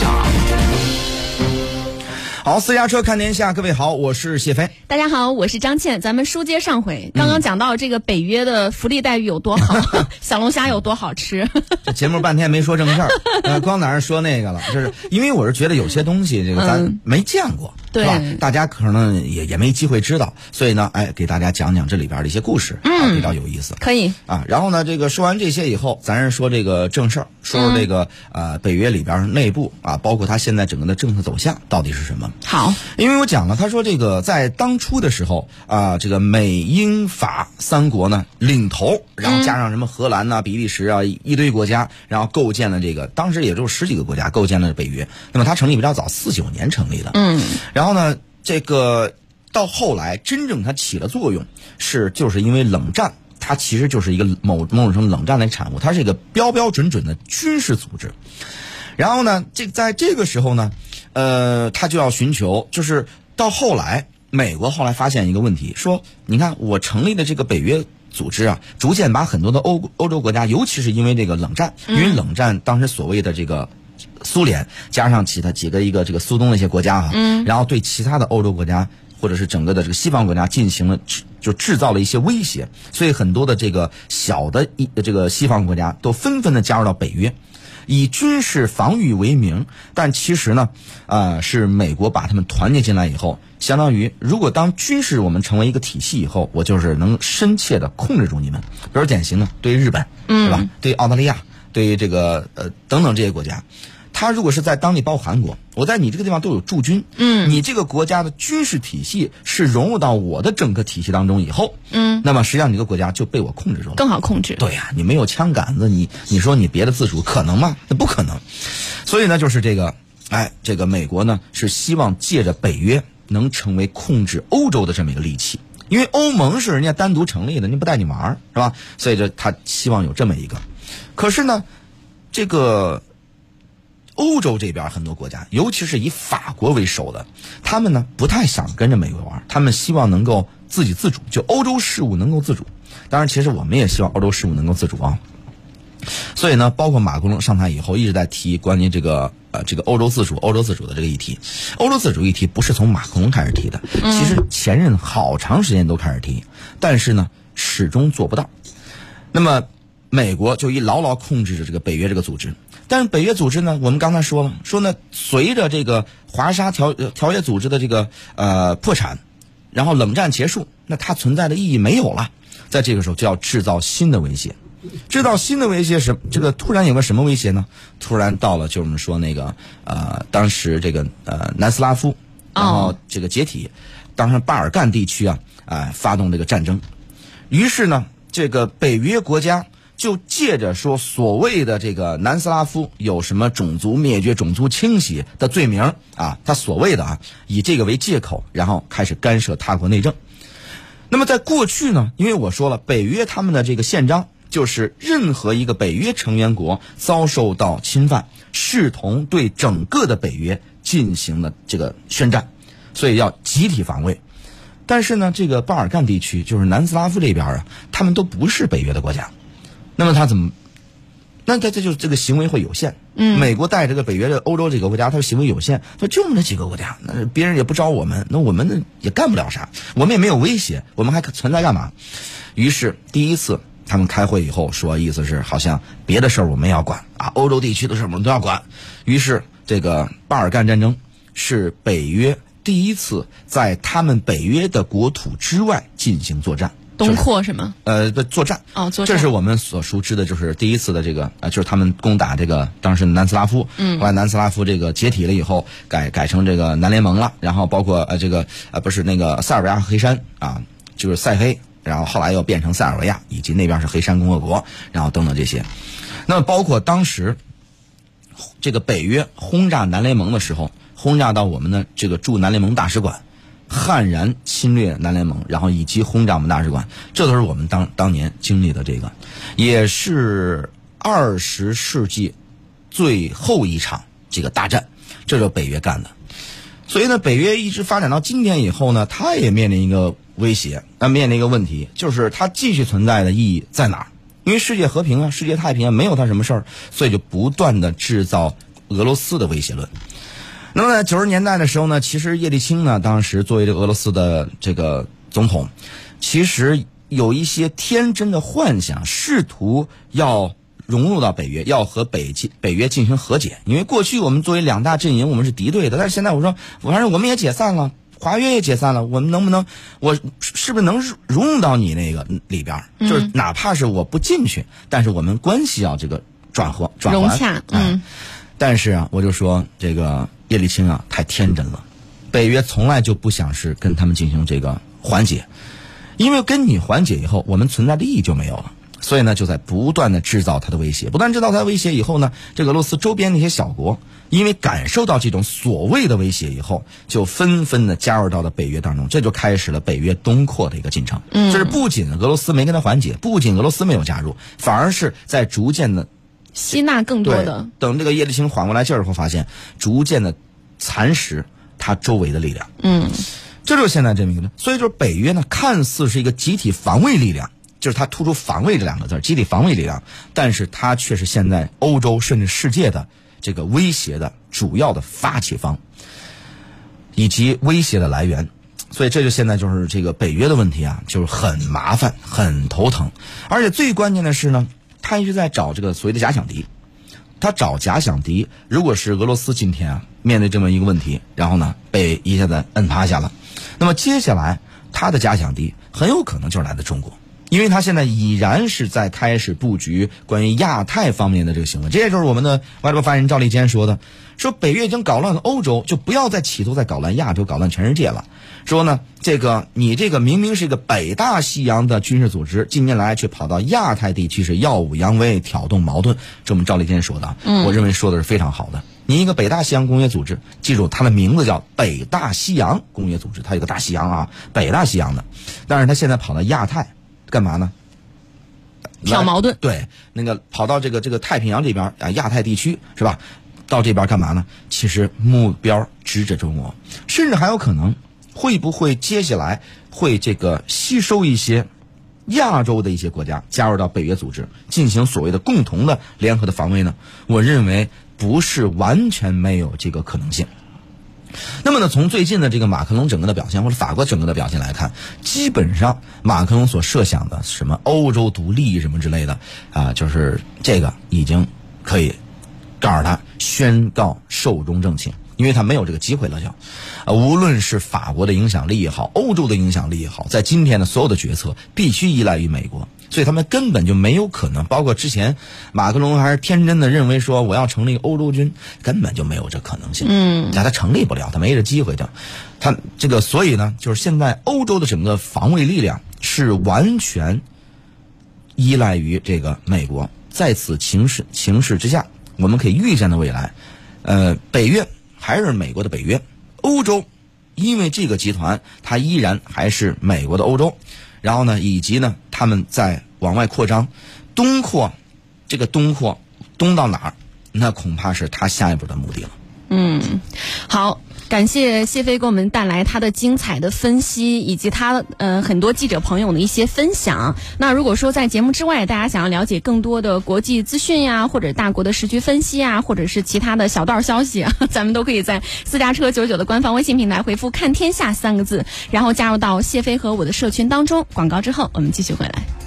晓。好，私家车看天下，各位好，我是谢飞。大家好，我是张倩。咱们书接上回，刚刚讲到这个北约的福利待遇有多好，小龙虾有多好吃。这节目半天没说正事儿，呃，光在那说那个了，就是因为我是觉得有些东西这个咱没见过，对吧？大家可能也也没机会知道，所以呢，哎，给大家讲讲这里边的一些故事，嗯，比较有意思。可以啊，然后呢，这个说完这些以后，咱是说这个正事儿，说说这个呃北约里边内部啊，包括它现在整个的政策走向到底是什么。好，因为我讲了，他说这个在当初的时候啊，这个美英法三国呢领头，然后加上什么荷兰呐、比利时啊一堆国家，然后构建了这个，当时也就十几个国家构建了北约。那么它成立比较早，四九年成立的。嗯，然后呢，这个到后来真正它起了作用，是就是因为冷战，它其实就是一个某某种程度冷战的产物，它是一个标标准准的军事组织。然后呢，这在这个时候呢，呃，他就要寻求，就是到后来，美国后来发现一个问题，说，你看我成立的这个北约组织啊，逐渐把很多的欧欧洲国家，尤其是因为这个冷战，因为冷战当时所谓的这个苏联加上其他几个一个这个苏东的一些国家啊、嗯然后对其他的欧洲国家或者是整个的这个西方国家进行了制就制造了一些威胁，所以很多的这个小的一这个西方国家都纷纷的加入到北约。以军事防御为名，但其实呢，呃，是美国把他们团结进来以后，相当于如果当军事我们成为一个体系以后，我就是能深切的控制住你们。比如典型的，对日本，对吧？对澳大利亚，对于这个呃等等这些国家，他如果是在当地，包括韩国，我在你这个地方都有驻军，嗯，你这个国家的军事体系是融入到我的整个体系当中以后，嗯，那么实际上你这个国家就被我控制住了。更好控制。对呀、你没有枪杆子，你你说你别的自主可能吗？那不可能。所以呢，就是这个，哎，这个美国呢是希望借着北约能成为控制欧洲的这么一个利器，因为欧盟是人家单独成立的，人家不带你玩儿是吧？所以这他希望有这么一个。可是呢，这个欧洲这边很多国家，尤其是以法国为首的，他们呢不太想跟着美国玩，他们希望能够自己自主，就欧洲事务能够自主。当然，其实我们也希望欧洲事务能够自主啊。所以呢，包括马克龙上台以后一直在提关于这个呃这个欧洲自主、欧洲自主的这个议题。欧洲自主议题不是从马克龙开始提的，其实前任好长时间都开始提，但是呢始终做不到。那么美国就一牢牢控制着这个北约这个组织。但是北约组织呢，我们刚才说了，说呢，随着这个华沙条呃条约组织的这个呃破产，然后冷战结束，那它存在的意义没有了。在这个时候就要制造新的威胁，制造新的威胁什这个突然有个什么威胁呢？突然到了就我们说那个呃，当时这个呃南斯拉夫，然后这个解体，当时巴尔干地区啊，啊、发动这个战争，于是呢，这个北约国家就借着说所谓的这个南斯拉夫有什么种族灭绝、种族清洗的罪名啊，他所谓的啊，以这个为借口，然后开始干涉他国内政。那么在过去呢，因为我说了，北约他们的这个宪章就是任何一个北约成员国遭受到侵犯，视同对整个的北约进行了这个宣战，所以要集体防卫。但是呢，这个巴尔干地区就是南斯拉夫这边啊，他们都不是北约的国家，那么他怎么？那他这就是这个行为会有限。嗯，美国带这个北约的欧洲这个国家，它行为有限，他就那几个国家，那别人也不招我们，那我们呢也干不了啥，我们也没有威胁，我们还存在干嘛？于是第一次他们开会以后说，意思是好像别的事儿我们要管啊，欧洲地区的事儿我们都要管。于是这个巴尔干战争是北约第一次在他们北约的国土之外进行作战。东扩是吗？呃，的作战哦作战这是我们所熟知的，就是第一次的这个呃，就是他们攻打这个当时南斯拉夫，嗯，后来南斯拉夫这个解体了以后，改改成这个南联盟了，然后包括呃这个呃不是那个塞尔维亚和黑山啊，就是塞黑，然后后来又变成塞尔维亚，以及那边是黑山共和国，然后等等这些，那么包括当时这个北约轰炸南联盟的时候，轰炸到我们的这个驻南联盟大使馆。悍然侵略南联盟，然后以及轰炸我们大使馆，这都是我们当当年经历的这个，也是二十世纪最后一场这个大战，这是北约干的。所以呢，北约一直发展到今天以后呢，它也面临一个威胁，那面临一个问题，就是它继续存在的意义在哪儿？因为世界和平啊，世界太平啊，没有它什么事儿，所以就不断的制造俄罗斯的威胁论。那么在九十年代的时候呢，其实叶利钦呢，当时作为这个俄罗斯的这个总统，其实有一些天真的幻想，试图要融入到北约，要和北进北约进行和解。因为过去我们作为两大阵营，我们是敌对的，但是现在我说，反正我们也解散了。华约也解散了，我们能不能，我是不是能融入到你那个里边？就是哪怕是我不进去，但是我们关系要这个转和转融洽。嗯。但是啊，我就说这个叶利钦啊太天真了，北约从来就不想是跟他们进行这个缓解，因为跟你缓解以后，我们存在的意义就没有了。所以呢，就在不断的制造他的威胁，不断制造他的威胁以后呢，这个俄罗斯周边那些小国。因为感受到这种所谓的威胁以后，就纷纷的加入到了北约当中，这就开始了北约东扩的一个进程。嗯，就是不仅俄罗斯没跟他缓解，不仅俄罗斯没有加入，反而是在逐渐的吸纳更多的。等这个叶利钦缓过来劲儿以后，发现逐渐的蚕食他周围的力量。嗯，这就是现在这么一个。所以就是北约呢，看似是一个集体防卫力量，就是它突出“防卫”这两个字，集体防卫力量，但是它却是现在欧洲甚至世界的。这个威胁的主要的发起方，以及威胁的来源，所以这就现在就是这个北约的问题啊，就是很麻烦、很头疼，而且最关键的是呢，他一直在找这个所谓的假想敌，他找假想敌，如果是俄罗斯今天啊面对这么一个问题，然后呢被一下子摁趴下了，那么接下来他的假想敌很有可能就是来自中国。因为他现在已然是在开始布局关于亚太方面的这个行为，这也就是我们的外交部发言人赵立坚说的，说北约已经搞乱了欧洲，就不要再企图再搞乱亚洲、搞乱全世界了。说呢，这个你这个明明是一个北大西洋的军事组织，近年来却跑到亚太地区是耀武扬威、挑动矛盾，这我们赵立坚说的，我认为说的是非常好的。你一个北大西洋工业组织，记住它的名字叫北大西洋工业组织，它有个大西洋啊，北大西洋的，但是它现在跑到亚太。干嘛呢？挑矛盾。对，那个跑到这个这个太平洋这边啊，亚太地区是吧？到这边干嘛呢？其实目标直指着中国，甚至还有可能会不会接下来会这个吸收一些亚洲的一些国家加入到北约组织，进行所谓的共同的联合的防卫呢？我认为不是完全没有这个可能性。那么呢，从最近的这个马克龙整个的表现，或者法国整个的表现来看，基本上马克龙所设想的什么欧洲独立什么之类的啊，就是这个已经可以告诉他宣告寿终正寝，因为他没有这个机会了。就啊，无论是法国的影响力也好，欧洲的影响力也好，在今天的所有的决策必须依赖于美国。所以他们根本就没有可能，包括之前马克龙还是天真的认为说我要成立欧洲军，根本就没有这可能性。嗯，那他成立不了，他没这机会的。他这个，所以呢，就是现在欧洲的整个防卫力量是完全依赖于这个美国。在此情势情势之下，我们可以预见的未来，呃，北约还是美国的北约，欧洲因为这个集团，它依然还是美国的欧洲。然后呢，以及呢，他们在往外扩张，东扩，这个东扩，东到哪儿？那恐怕是他下一步的目的了。嗯，好，感谢谢飞给我们带来他的精彩的分析，以及他呃很多记者朋友的一些分享。那如果说在节目之外，大家想要了解更多的国际资讯呀，或者大国的时局分析啊，或者是其他的小道消息，咱们都可以在私家车九九的官方微信平台回复“看天下”三个字，然后加入到谢飞和我的社群当中。广告之后，我们继续回来。